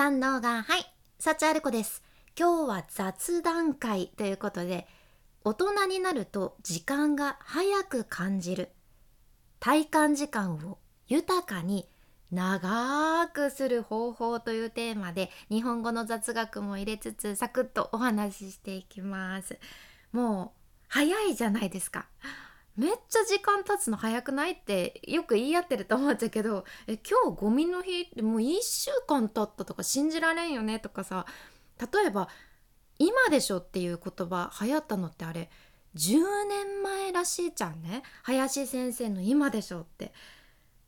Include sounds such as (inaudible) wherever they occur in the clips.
三能がはい。幸ある子です。今日は雑談会ということで大人になると時間が早く感じる。体感時間を豊かに長くする方法というテーマで日本語の雑学も入れつつサクッとお話ししていきます。もう早いじゃないですか。めっちゃ時間経つの早くないってよく言い合ってると思っちゃうけどえ今日ゴミの日ってもう1週間経ったとか信じられんよねとかさ例えば「今でしょ」っていう言葉流行ったのってあれ10年前らしいじゃんね。林先生の「今でしょ」って。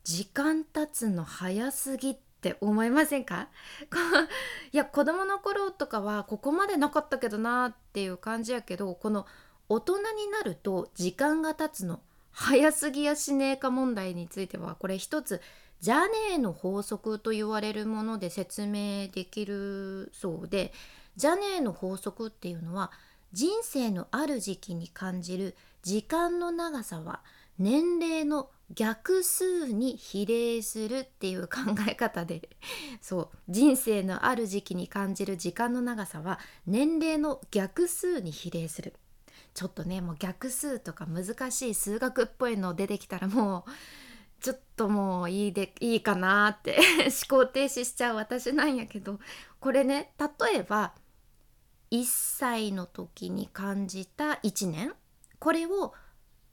時間経つの早すぎって思いませんか？(laughs) いや子供の頃とかはここまでなかったけどなっていう感じやけどこの「大人になると時間が経つの。早すぎやしねえか問題についてはこれ一つジャネーの法則と言われるもので説明できるそうでジャネーの法則っていうのは人生のある時期に感じる時間の長さは年齢の逆数に比例するっていう考え方でそう人生のある時期に感じる時間の長さは年齢の逆数に比例する。ちょっとねもう逆数とか難しい数学っぽいの出てきたらもうちょっともういいでいいかなって (laughs) 思考停止しちゃう私なんやけどこれね例えば1歳の時に感じた1年これを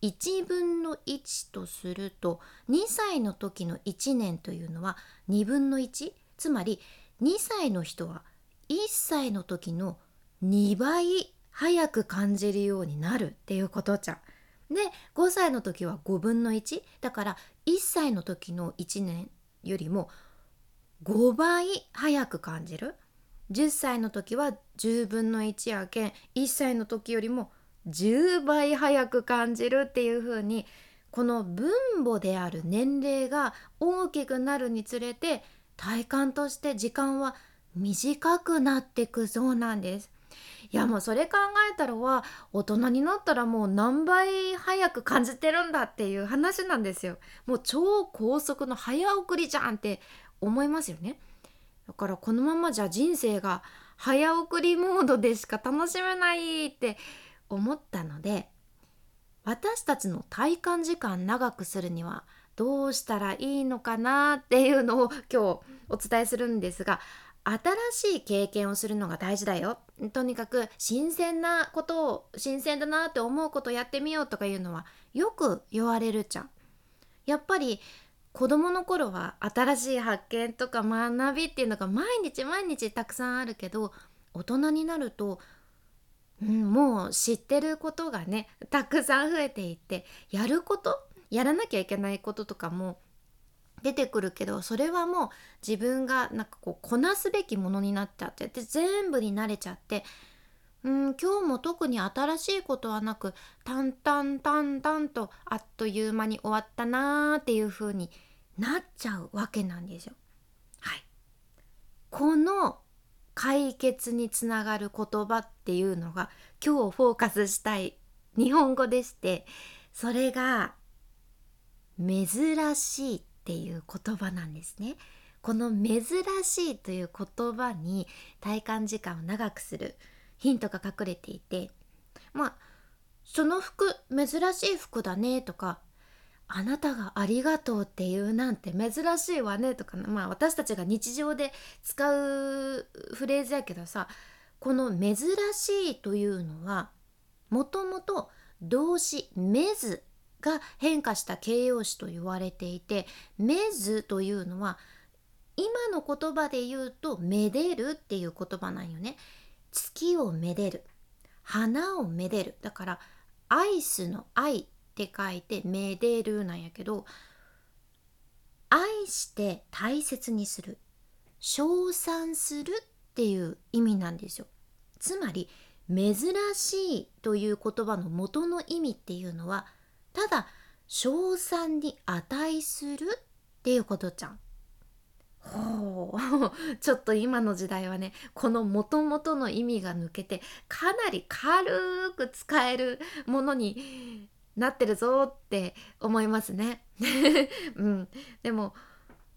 1分の1とすると2歳の時の1年というのは2分の1つまり2歳の人は1歳の時の2倍早く感じるようになるっていうことじゃん。で5歳の時は5分の1だから1歳の時の1年よりも5倍早く感じる10歳の時は10分の1やけん1歳の時よりも10倍早く感じるっていう風にこの分母である年齢が大きくなるにつれて体感として時間は短くなってくそうなんです。いやもうそれ考えたらは大人になったらもう何倍早く感じてるんだっていう話なんですよ。もう超高速の早送りじゃんって思いますよね。だからこのままじゃ人生が早送りモードでしか楽しめないって思ったので私たちの体感時間長くするにはどうしたらいいのかなっていうのを今日お伝えするんですが新しい経験をするのが大事だよとにかく新鮮なことを新鮮だなって思うことをやってみようとかいうのはよく言われるじゃん。やっぱり子供の頃は新しい発見とか学びっていうのが毎日毎日たくさんあるけど大人になると、うん、もう知ってることがねたくさん増えていってやることやらなきゃいけないこととかも出てくるけどそれはもう自分がなんかこうこなすべきものになっちゃってで全部に慣れちゃってうん今日も特に新しいことはなく淡々淡々とあっという間に終わったなーっていう風になっちゃうわけなんですよ。はい、この解決につながる言葉っていうのが今日フォーカスしたい日本語でしてそれが珍しいっていう言葉なんですね。この珍しいという言葉に体感時間を長くするヒントが隠れていてまあその服珍しい服だねとかあなたがありがとうっていうなんて珍しいわねとかまあ私たちが日常で使うフレーズやけどさこの珍しいというのはもともと動詞「めず」が変化した形容詞と言われていて「めず」というのは今の言葉で言うと「めでる」っていう言葉なんよね。月をめでる花をめでるだからアイスの「愛」って書いて「めでる」なんやけど愛して大切にする称賛するっていう意味なんですよ。つまり珍しいという言葉の元の意味っていうのは「ただ称賛に値するっていうことじゃん。ほうちょっと今の時代はねこのもともとの意味が抜けてかなり軽く使えるものになってるぞって思いますね。(laughs) うん、でも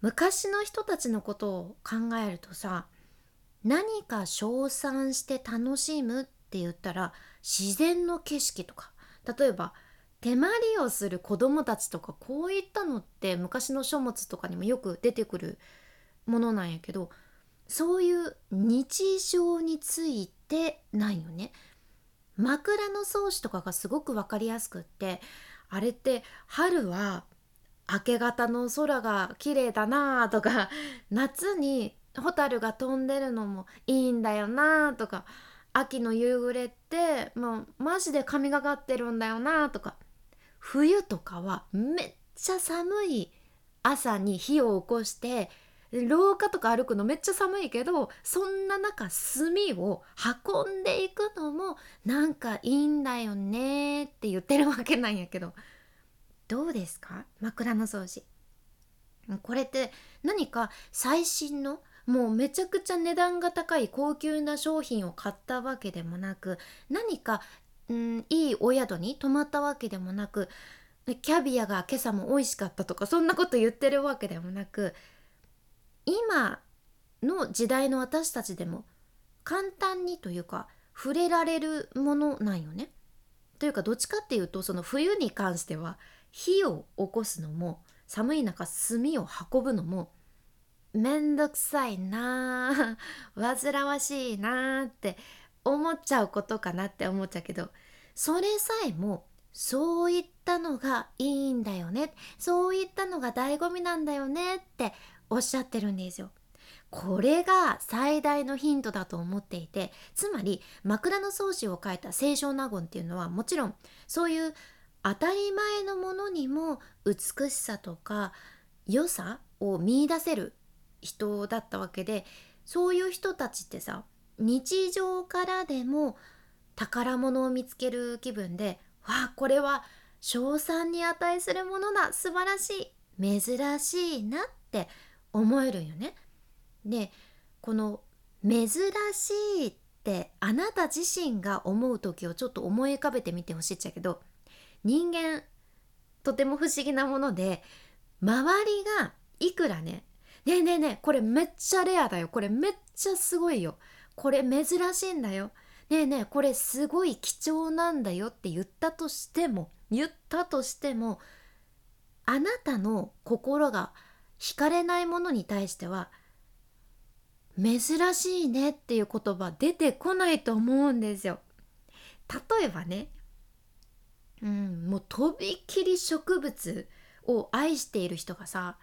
昔の人たちのことを考えるとさ何か称賛して楽しむって言ったら自然の景色とか例えば手まりをする子供たちとかこういったのって昔の書物とかにもよく出てくるものなんやけどそういう日常についてないよね。枕草子とかがすごく分かりやすくってあれって春は明け方の空が綺麗だなとか (laughs) 夏に蛍が飛んでるのもいいんだよなとか秋の夕暮れってもうマジで神がかってるんだよなとか冬とかはめっちゃ寒い朝に火を起こして廊下とか歩くのめっちゃ寒いけどそんな中炭を運んでいくのもなんかいいんだよねって言ってるわけなんやけど。どうですか？枕草子これって何か最新のもうめちゃくちゃ値段が高い高級な商品を買ったわけでもなく何か、ん、いいお宿に泊まったわけでもなくキャビアが今朝も美味しかったとかそんなこと言ってるわけでもなく今の時代の私たちでも簡単にというか触れられるものなんよね。というかどっちかっていうとその冬に関しては火を起こすのも寒い中炭を運ぶのもめんどくさいな (laughs) 煩わしいなって思っちゃうことかなって思っちゃうけどそれさえもそういったのがいいんだよねそういったのが醍醐味なんだよねっておっしゃってるんですよ。これが最大のヒントだと思っていてつまり枕草子を書いた清少納言っていうのはもちろんそういう当たり前のものにも美しさとか良さを見いだせる人だったわけでそういう人たちってさ日常からでも宝物を見つける気分でわあこれは称賛に値するものだ。素晴らしい。珍しいなって思えるよね。でこの珍しいってあなた自身が思う時をちょっと思い浮かべてみてほしいっちゃけど人間とても不思議なもので周りがいくらねねえねえねえこれめっちゃレアだよ。これめっちゃすごいよ。これ珍しいんだよねえねえこれすごい貴重なんだよって言ったとしても言ったとしてもあなたの心が惹かれないものに対しては珍しいねっていう言葉出てこないと思うんですよ。例えばね、うん、もうとびっきり植物を愛している人がさ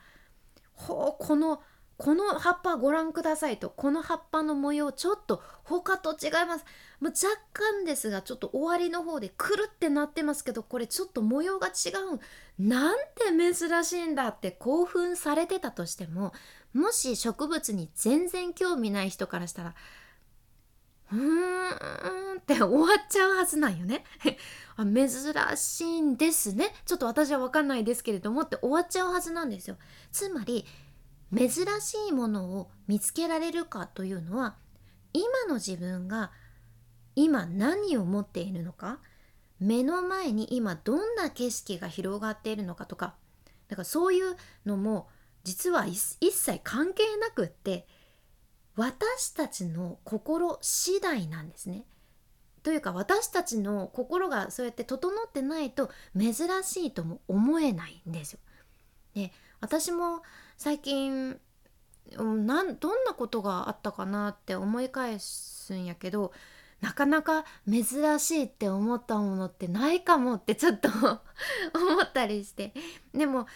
ほうこのこの葉っぱご覧くださいとこの葉っぱの模様ちょっと他と違います。もう若干ですがちょっと終わりの方でくるってなってますけどこれちょっと模様が違うなんて珍しいんだって興奮されてたとしてももし植物に全然興味ない人からしたらうーんって終わっちゃうはずなんよね。(laughs) あ珍しいんですね。ちょっと私は分かんないですけれどもって終わっちゃうはずなんですよ。つまり珍しいものを見つけられるかというのは今の自分が今何を持っているのか目の前に今どんな景色が広がっているのかとかだからそういうのも実は一切関係なくって私たちの心次第なんですね。というか私たちの心がそうやって整ってないと珍しいとも思えないんですよ。で私も最近なんどんなことがあったかなって思い返すんやけどなかなか珍しいって思ったものってないかもってちょっと (laughs) 思ったりして。でも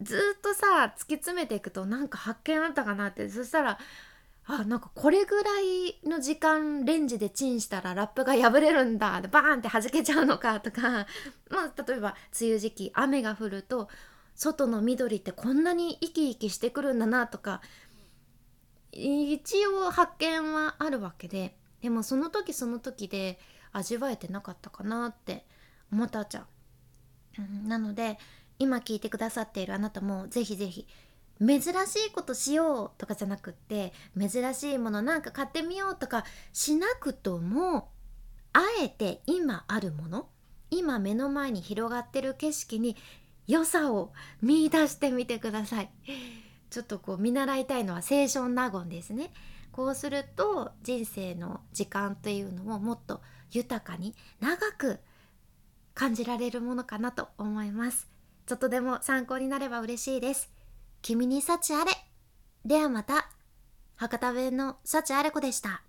ずっとさ突き詰めていくとなんか発見あったかなって。そしたらあなんかこれぐらいの時間レンジでチンしたらラップが破れるんだバーンって弾けちゃうのかとか、まあ、例えば梅雨時期雨が降ると外の緑ってこんなに生き生きしてくるんだなとか一応発見はあるわけででもその時その時で味わえてなかったかなって思ったじゃん。なので今聞いてくださっているあなたもぜひぜひ珍しいことしようとかじゃなくって珍しいものなんか買ってみようとかしなくともあえて今あるもの今目の前に広がってる景色に良さを見出してみてください。ちょっとこう見習いたいのは清少納言ですね。こうすると人生の時間っていうのをもっと豊かに長く感じられるものかなと思います。ちょっとでも参考になれば嬉しいです。君に幸あれ。ではまた。博多弁の幸あれ子でした。